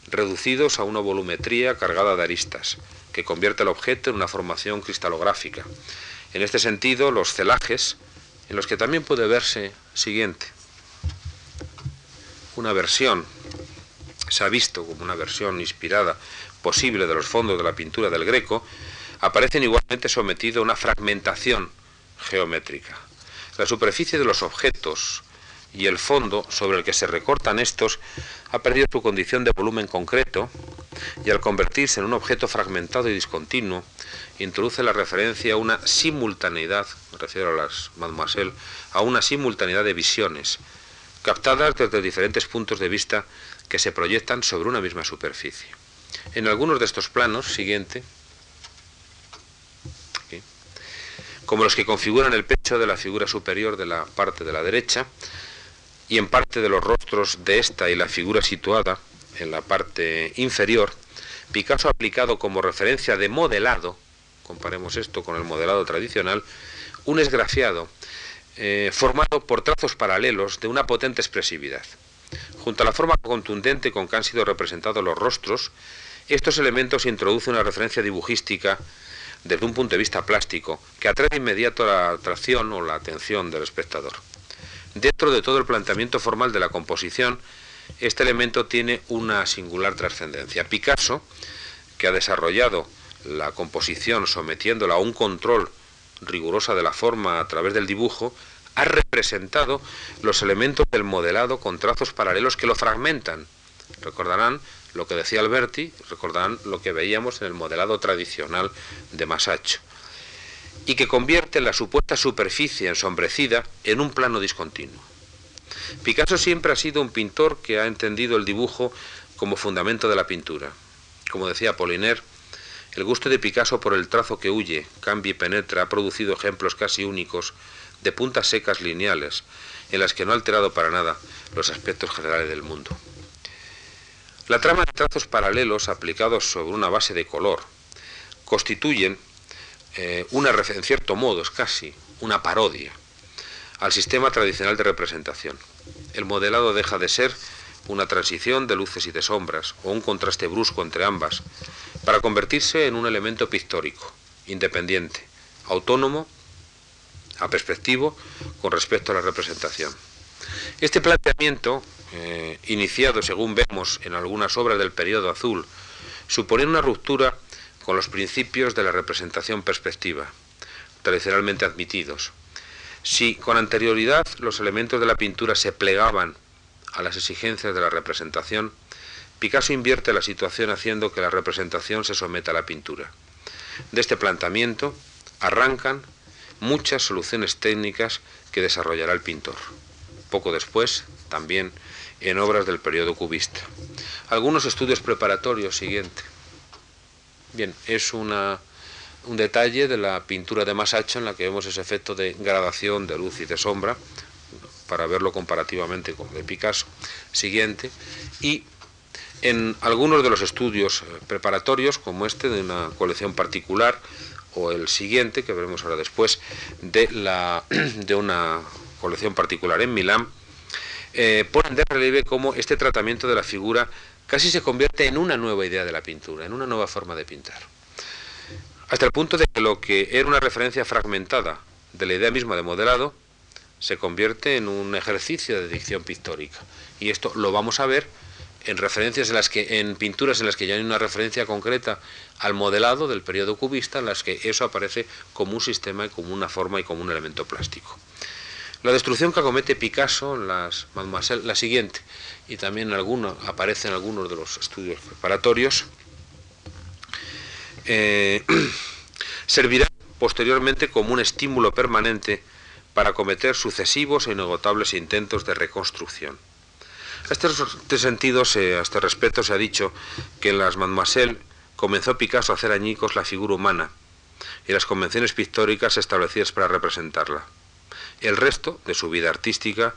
reducidos a una volumetría cargada de aristas, que convierte el objeto en una formación cristalográfica. En este sentido, los celajes, en los que también puede verse siguiente, una versión, se ha visto como una versión inspirada posible de los fondos de la pintura del Greco, aparecen igualmente sometidos a una fragmentación geométrica. La superficie de los objetos y el fondo sobre el que se recortan estos ha perdido su condición de volumen concreto y al convertirse en un objeto fragmentado y discontinuo, introduce la referencia a una simultaneidad, me refiero a las mademoiselle, a una simultaneidad de visiones, captadas desde diferentes puntos de vista que se proyectan sobre una misma superficie. En algunos de estos planos, siguiente, como los que configuran el pecho de la figura superior de la parte de la derecha, y en parte de los rostros de esta y la figura situada en la parte inferior, Picasso ha aplicado como referencia de modelado, comparemos esto con el modelado tradicional, un esgrafiado eh, formado por trazos paralelos de una potente expresividad. Junto a la forma contundente con que han sido representados los rostros, estos elementos introducen una referencia dibujística desde un punto de vista plástico que atrae de inmediato la atracción o la atención del espectador. Dentro de todo el planteamiento formal de la composición, este elemento tiene una singular trascendencia. Picasso, que ha desarrollado la composición sometiéndola a un control rigurosa de la forma a través del dibujo, ha representado los elementos del modelado con trazos paralelos que lo fragmentan. Recordarán lo que decía Alberti, recordarán lo que veíamos en el modelado tradicional de Masaccio y que convierte la supuesta superficie ensombrecida en un plano discontinuo. Picasso siempre ha sido un pintor que ha entendido el dibujo como fundamento de la pintura. Como decía Poliner, el gusto de Picasso por el trazo que huye, cambia y penetra ha producido ejemplos casi únicos de puntas secas lineales, en las que no ha alterado para nada los aspectos generales del mundo. La trama de trazos paralelos aplicados sobre una base de color constituyen eh, una, en cierto modo, es casi una parodia al sistema tradicional de representación. El modelado deja de ser una transición de luces y de sombras, o un contraste brusco entre ambas, para convertirse en un elemento pictórico, independiente, autónomo, a perspectivo, con respecto a la representación. Este planteamiento, eh, iniciado según vemos en algunas obras del periodo azul, supone una ruptura con los principios de la representación perspectiva, tradicionalmente admitidos. Si con anterioridad los elementos de la pintura se plegaban a las exigencias de la representación, Picasso invierte la situación haciendo que la representación se someta a la pintura. De este planteamiento arrancan muchas soluciones técnicas que desarrollará el pintor. Poco después, también en obras del periodo cubista. Algunos estudios preparatorios siguientes Bien, es una, un detalle de la pintura de Masaccio en la que vemos ese efecto de gradación de luz y de sombra, para verlo comparativamente con el de Picasso. Siguiente. Y en algunos de los estudios eh, preparatorios, como este de una colección particular, o el siguiente, que veremos ahora después, de, la, [CLEARS THROAT] de una colección particular en Milán, eh, ponen de relieve cómo este tratamiento de la figura casi se convierte en una nueva idea de la pintura, en una nueva forma de pintar. Hasta el punto de que lo que era una referencia fragmentada de la idea misma de modelado, se convierte en un ejercicio de dicción pictórica. Y esto lo vamos a ver en referencias en las que en pinturas en las que ya hay una referencia concreta al modelado del periodo cubista en las que eso aparece como un sistema y como una forma y como un elemento plástico. La destrucción que acomete Picasso las Mademoiselle, la siguiente, y también en alguno, aparece en algunos de los estudios preparatorios, eh, [CLEARS THROAT] servirá posteriormente como un estímulo permanente para cometer sucesivos e inagotables intentos de reconstrucción. En este, este sentido, a este respecto, se ha dicho que en las Mademoiselle comenzó Picasso a hacer añicos la figura humana y las convenciones pictóricas establecidas para representarla. El resto de su vida artística,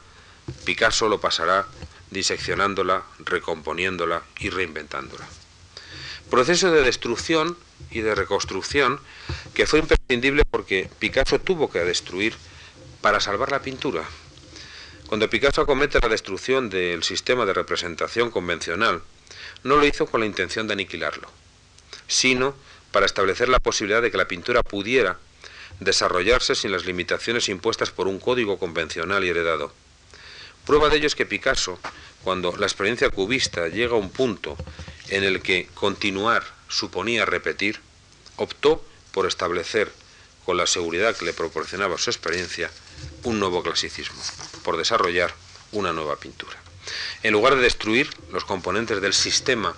Picasso lo pasará diseccionándola, recomponiéndola y reinventándola. Proceso de destrucción y de reconstrucción que fue imprescindible porque Picasso tuvo que destruir para salvar la pintura. Cuando Picasso acomete la destrucción del sistema de representación convencional, no lo hizo con la intención de aniquilarlo, sino para establecer la posibilidad de que la pintura pudiera desarrollarse sin las limitaciones impuestas por un código convencional y heredado. Prueba de ello es que Picasso, cuando la experiencia cubista llega a un punto en el que continuar suponía repetir, optó por establecer, con la seguridad que le proporcionaba su experiencia, un nuevo clasicismo, por desarrollar una nueva pintura. En lugar de destruir los componentes del sistema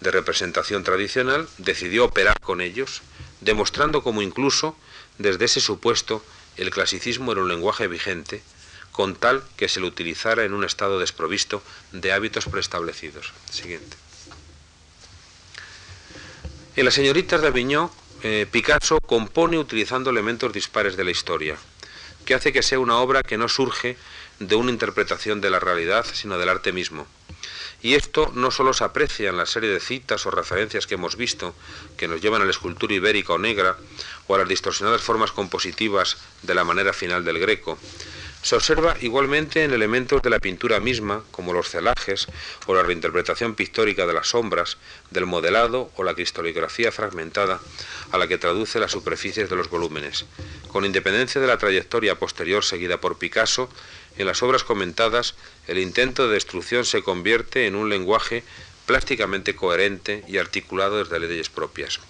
de representación tradicional, decidió operar con ellos, demostrando cómo incluso desde ese supuesto el clasicismo era un lenguaje vigente, con tal que se lo utilizara en un estado desprovisto de hábitos preestablecidos. Siguiente. En las señoritas de Avignon, eh, Picasso compone utilizando elementos dispares de la historia, que hace que sea una obra que no surge de una interpretación de la realidad, sino del arte mismo. Y esto no solo se aprecia en la serie de citas o referencias que hemos visto, que nos llevan a la escultura ibérica o negra, o a las distorsionadas formas compositivas de la manera final del greco, se observa igualmente en elementos de la pintura misma, como los celajes o la reinterpretación pictórica de las sombras, del modelado o la cristaligrafía fragmentada a la que traduce las superficies de los volúmenes. Con independencia de la trayectoria posterior seguida por Picasso, en las obras comentadas el intento de destrucción se convierte en un lenguaje plásticamente coherente y articulado desde leyes propias.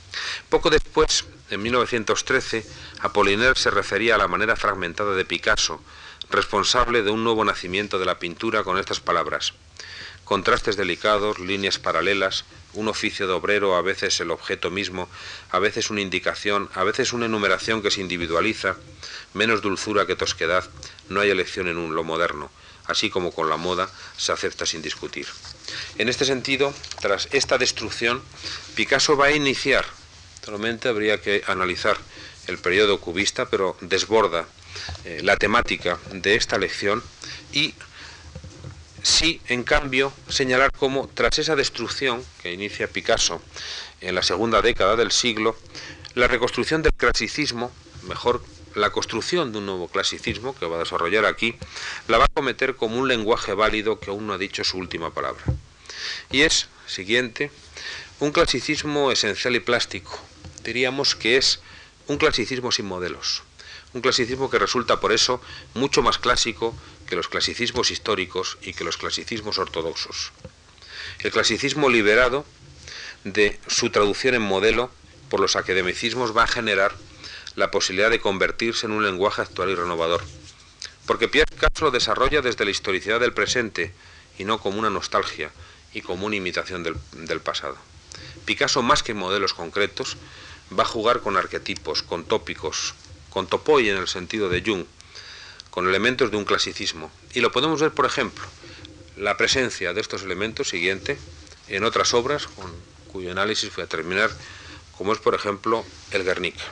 Poco después, en 1913, Apollinaire se refería a la manera fragmentada de Picasso, responsable de un nuevo nacimiento de la pintura con estas palabras. Contrastes delicados, líneas paralelas, un oficio de obrero, a veces el objeto mismo, a veces una indicación, a veces una enumeración que se individualiza, menos dulzura que tosquedad, no hay elección en un lo moderno, así como con la moda se acepta sin discutir. En este sentido, tras esta destrucción, Picasso va a iniciar, solamente habría que analizar el periodo cubista, pero desborda eh, la temática de esta lección y sí, en cambio, señalar cómo tras esa destrucción que inicia Picasso en la segunda década del siglo, la reconstrucción del clasicismo, mejor la construcción de un nuevo clasicismo que va a desarrollar aquí, la va a cometer como un lenguaje válido que aún no ha dicho su última palabra. Y es, siguiente, un clasicismo esencial y plástico. Diríamos que es un clasicismo sin modelos. Un clasicismo que resulta por eso mucho más clásico que los clasicismos históricos y que los clasicismos ortodoxos. El clasicismo liberado de su traducción en modelo por los academicismos va a generar la posibilidad de convertirse en un lenguaje actual y renovador. Porque Pierre Picasso lo desarrolla desde la historicidad del presente y no como una nostalgia y como una imitación del, del pasado. Picasso, más que modelos concretos, va a jugar con arquetipos, con tópicos, con Topoy en el sentido de Jung, con elementos de un clasicismo. Y lo podemos ver, por ejemplo, la presencia de estos elementos siguiente en otras obras con cuyo análisis voy a terminar, como es, por ejemplo, el Guernica.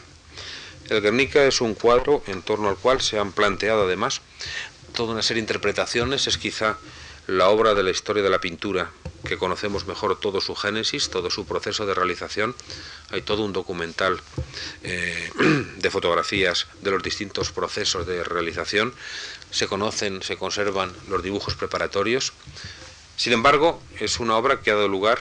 El Guernica es un cuadro en torno al cual se han planteado además toda una serie de interpretaciones, es quizá la obra de la historia de la pintura, que conocemos mejor todo su génesis, todo su proceso de realización. Hay todo un documental eh, [CLEARS THROAT] de fotografías de los distintos procesos de realización. Se conocen, se conservan los dibujos preparatorios. Sin embargo, es una obra que ha dado lugar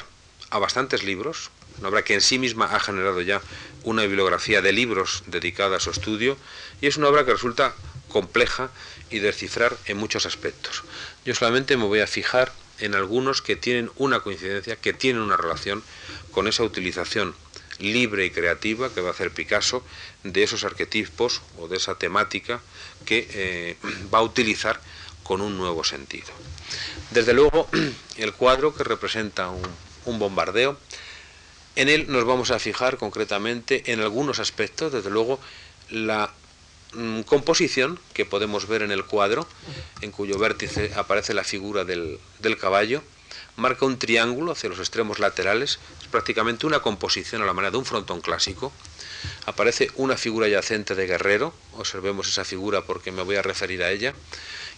a bastantes libros, una obra que en sí misma ha generado ya una bibliografía de libros dedicada a su estudio y es una obra que resulta compleja y descifrar en muchos aspectos. Yo solamente me voy a fijar en algunos que tienen una coincidencia, que tienen una relación con esa utilización libre y creativa que va a hacer Picasso de esos arquetipos o de esa temática que eh, [CLEARS THROAT] va a utilizar con un nuevo sentido. Desde luego, [CLEARS THROAT] el cuadro que representa un, bombardeo, en él nos vamos a fijar concretamente en algunos aspectos, desde luego la mm, composición que podemos ver en el cuadro, en cuyo vértice aparece la figura del, del caballo, marca un triángulo hacia los extremos laterales, es prácticamente una composición a la manera de un frontón clásico. Aparece una figura yacente de guerrero, observemos esa figura porque me voy a referir a ella,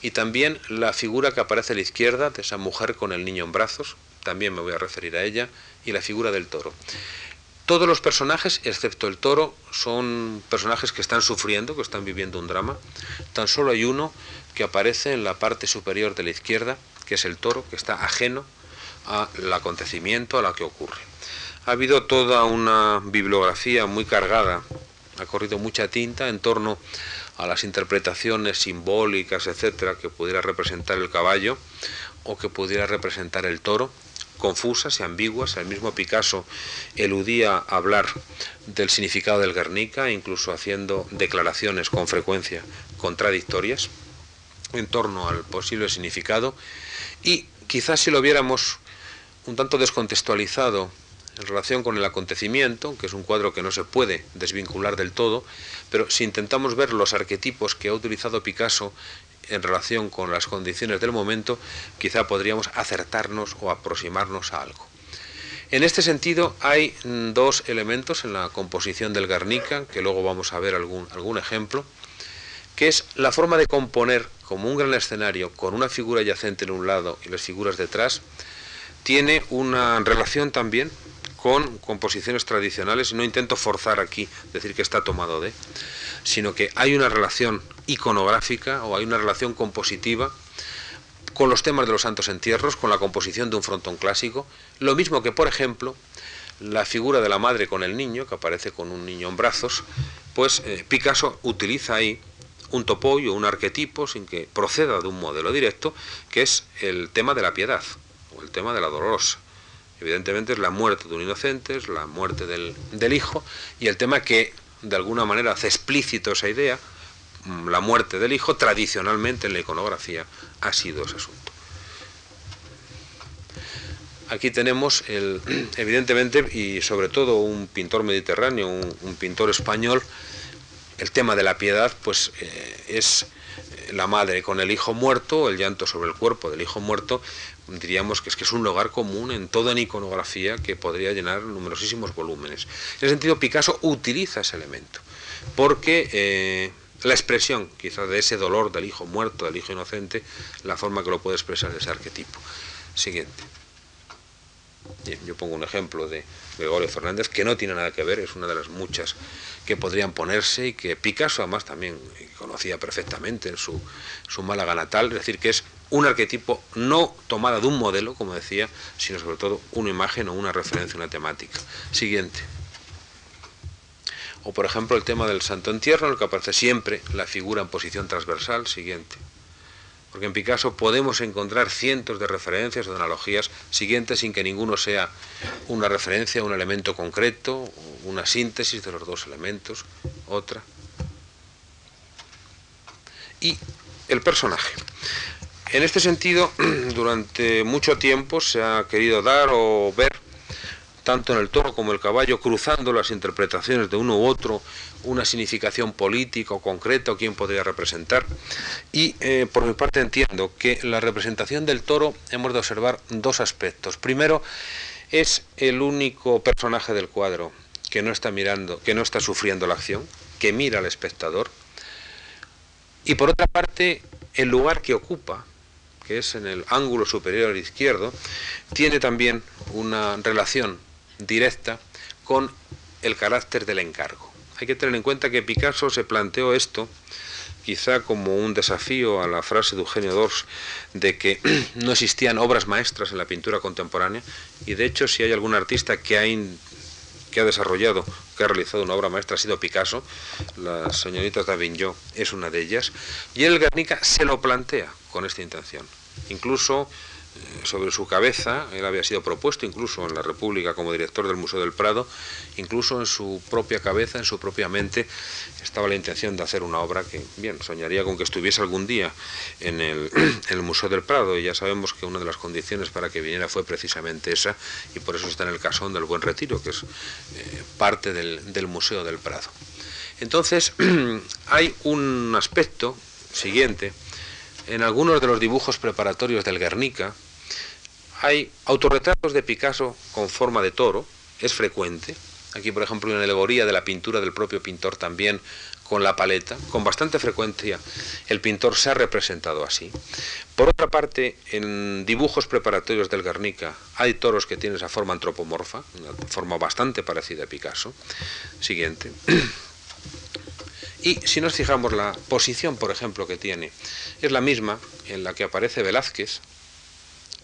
y también la figura que aparece a la izquierda de esa mujer con el niño en brazos, también me voy a referir a ella, y la figura del toro. Todos los personajes, excepto el toro, son personajes que están sufriendo, que están viviendo un drama. Tan solo hay uno que aparece en la parte superior de la izquierda, que es el toro, que está ajeno al acontecimiento, a lo que ocurre. Ha habido toda una bibliografía muy cargada, ha corrido mucha tinta en torno a las interpretaciones simbólicas, etcétera, que pudiera representar el caballo o que pudiera representar el toro, confusas y ambiguas. El mismo Picasso eludía hablar del significado del Guernica, incluso haciendo declaraciones con frecuencia contradictorias en torno al posible significado. Y quizás si lo viéramos un tanto descontextualizado en relación con el acontecimiento, que es un cuadro que no se puede desvincular del todo, pero si intentamos ver los arquetipos que ha utilizado Picasso en relación con las condiciones del momento, quizá podríamos acertarnos o aproximarnos a algo. En este sentido hay mm, dos elementos en la composición del Guernica, que luego vamos a ver algún, algún ejemplo, que es la forma de componer como un gran escenario con una figura yacente en un lado y las figuras detrás, tiene una relación también con composiciones tradicionales, no intento forzar aquí decir que está tomado de, sino que hay una relación iconográfica o hay una relación compositiva con los temas de los santos entierros, con la composición de un frontón clásico, lo mismo que, por ejemplo, la figura de la madre con el niño, que aparece con un niño en brazos, pues eh, Picasso utiliza ahí un topoyo, un arquetipo, sin que proceda de un modelo directo, que es el tema de la piedad el tema de la dolorosa. Evidentemente es la muerte de un inocente, es la muerte del, hijo, y el tema que de alguna manera hace explícito esa idea, la muerte del hijo, tradicionalmente en la iconografía ha sido ese asunto. Aquí tenemos, el, [CLEARS THROAT] evidentemente, y sobre todo un pintor mediterráneo, un, pintor español, el tema de la piedad, pues eh, es la madre con el hijo muerto, el llanto sobre el cuerpo del hijo muerto, diríamos que es que es un lugar común en toda la iconografía que podría llenar numerosísimos volúmenes. En ese sentido, Picasso utiliza ese elemento, porque eh, la expresión quizá de ese dolor del hijo muerto, del hijo inocente, la forma que lo puede expresar ese arquetipo. Siguiente. yo pongo un ejemplo de Gregorio Fernández que no tiene nada que ver, es una de las muchas que podrían ponerse y que Picasso además también conocía perfectamente en su, su Málaga natal, es decir, que es un arquetipo no tomada de un modelo, como decía, sino sobre todo una imagen o una referencia, una temática. Siguiente. O por ejemplo el tema del santo entierro, en el que aparece siempre la figura en posición transversal. Siguiente. Porque en Picasso podemos encontrar cientos de referencias o de analogías siguientes sin que ninguno sea una referencia, un elemento concreto, una síntesis de los dos elementos, otra. Y el personaje. En este sentido, [CLEARS THROAT] durante mucho tiempo se ha querido dar o ver, tanto en el toro como el caballo, cruzando las interpretaciones de uno u otro, una significación política o concreta o quién podría representar. Y eh, por mi parte entiendo que la representación del toro hemos de observar dos aspectos. Primero, es el único personaje del cuadro que no está mirando, que no está sufriendo la acción, que mira al espectador. Y por otra parte, el lugar que ocupa, que es en el ángulo superior izquierdo, tiene también una relación directa con el carácter del encargo. Hay que tener en cuenta que Picasso se planteó esto quizá como un desafío a la frase de Eugenio Dors de que [CLEARS THROAT] no existían obras maestras en la pintura contemporánea y de hecho si hay algún artista que ha desarrollado, que ha realizado una obra maestra ha sido Picasso, la señorita Davignon es una de ellas, y el Guernica se lo plantea con esta intención. Incluso sobre su cabeza, él había sido propuesto incluso en la República como director del Museo del Prado, incluso en su propia cabeza, en su propia mente, estaba la intención de hacer una obra que, bien, soñaría con que estuviese algún día en el, [CLEARS THROAT] Museo del Prado, y ya sabemos que una de las condiciones para que viniera fue precisamente esa, y por eso está en el casón del Buen Retiro, que es eh, parte del, del Museo del Prado. Entonces, [CLEARS THROAT] hay un aspecto siguiente, en algunos de los dibujos preparatorios del Guernica hay autorretratos de Picasso con forma de toro, es frecuente. Aquí, por ejemplo, una alegoría de la pintura del propio pintor también con la paleta, con bastante frecuencia el pintor se ha representado así. Por otra parte, en dibujos preparatorios del Guernica hay toros que tienen esa forma antropomorfa, una forma bastante parecida a Picasso. Siguiente. [CLEARS THROAT] Y si nos fijamos la posición, por ejemplo, que tiene, es la misma en la que aparece Velázquez,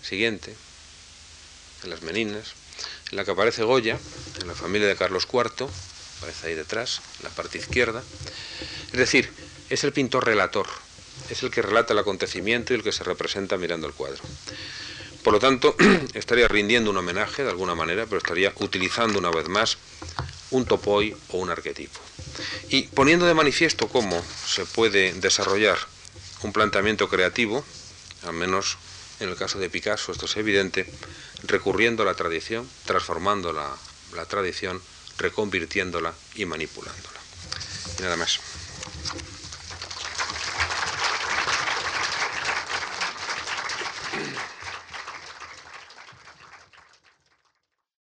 siguiente, en las Meninas, en la que aparece Goya, en la familia de Carlos IV, aparece ahí detrás, en la parte izquierda. Es decir, es el pintor relator, es el que relata el acontecimiento y el que se representa mirando el cuadro. Por lo tanto, [CLEARS THROAT] estaría rindiendo un homenaje de alguna manera, pero estaría utilizando una vez más un topoi o un arquetipo. Y poniendo de manifiesto cómo se puede desarrollar un planteamiento creativo, al menos en el caso de Picasso esto es evidente, recurriendo a la tradición, transformando la, la tradición, reconvirtiéndola y manipulándola. Y nada más.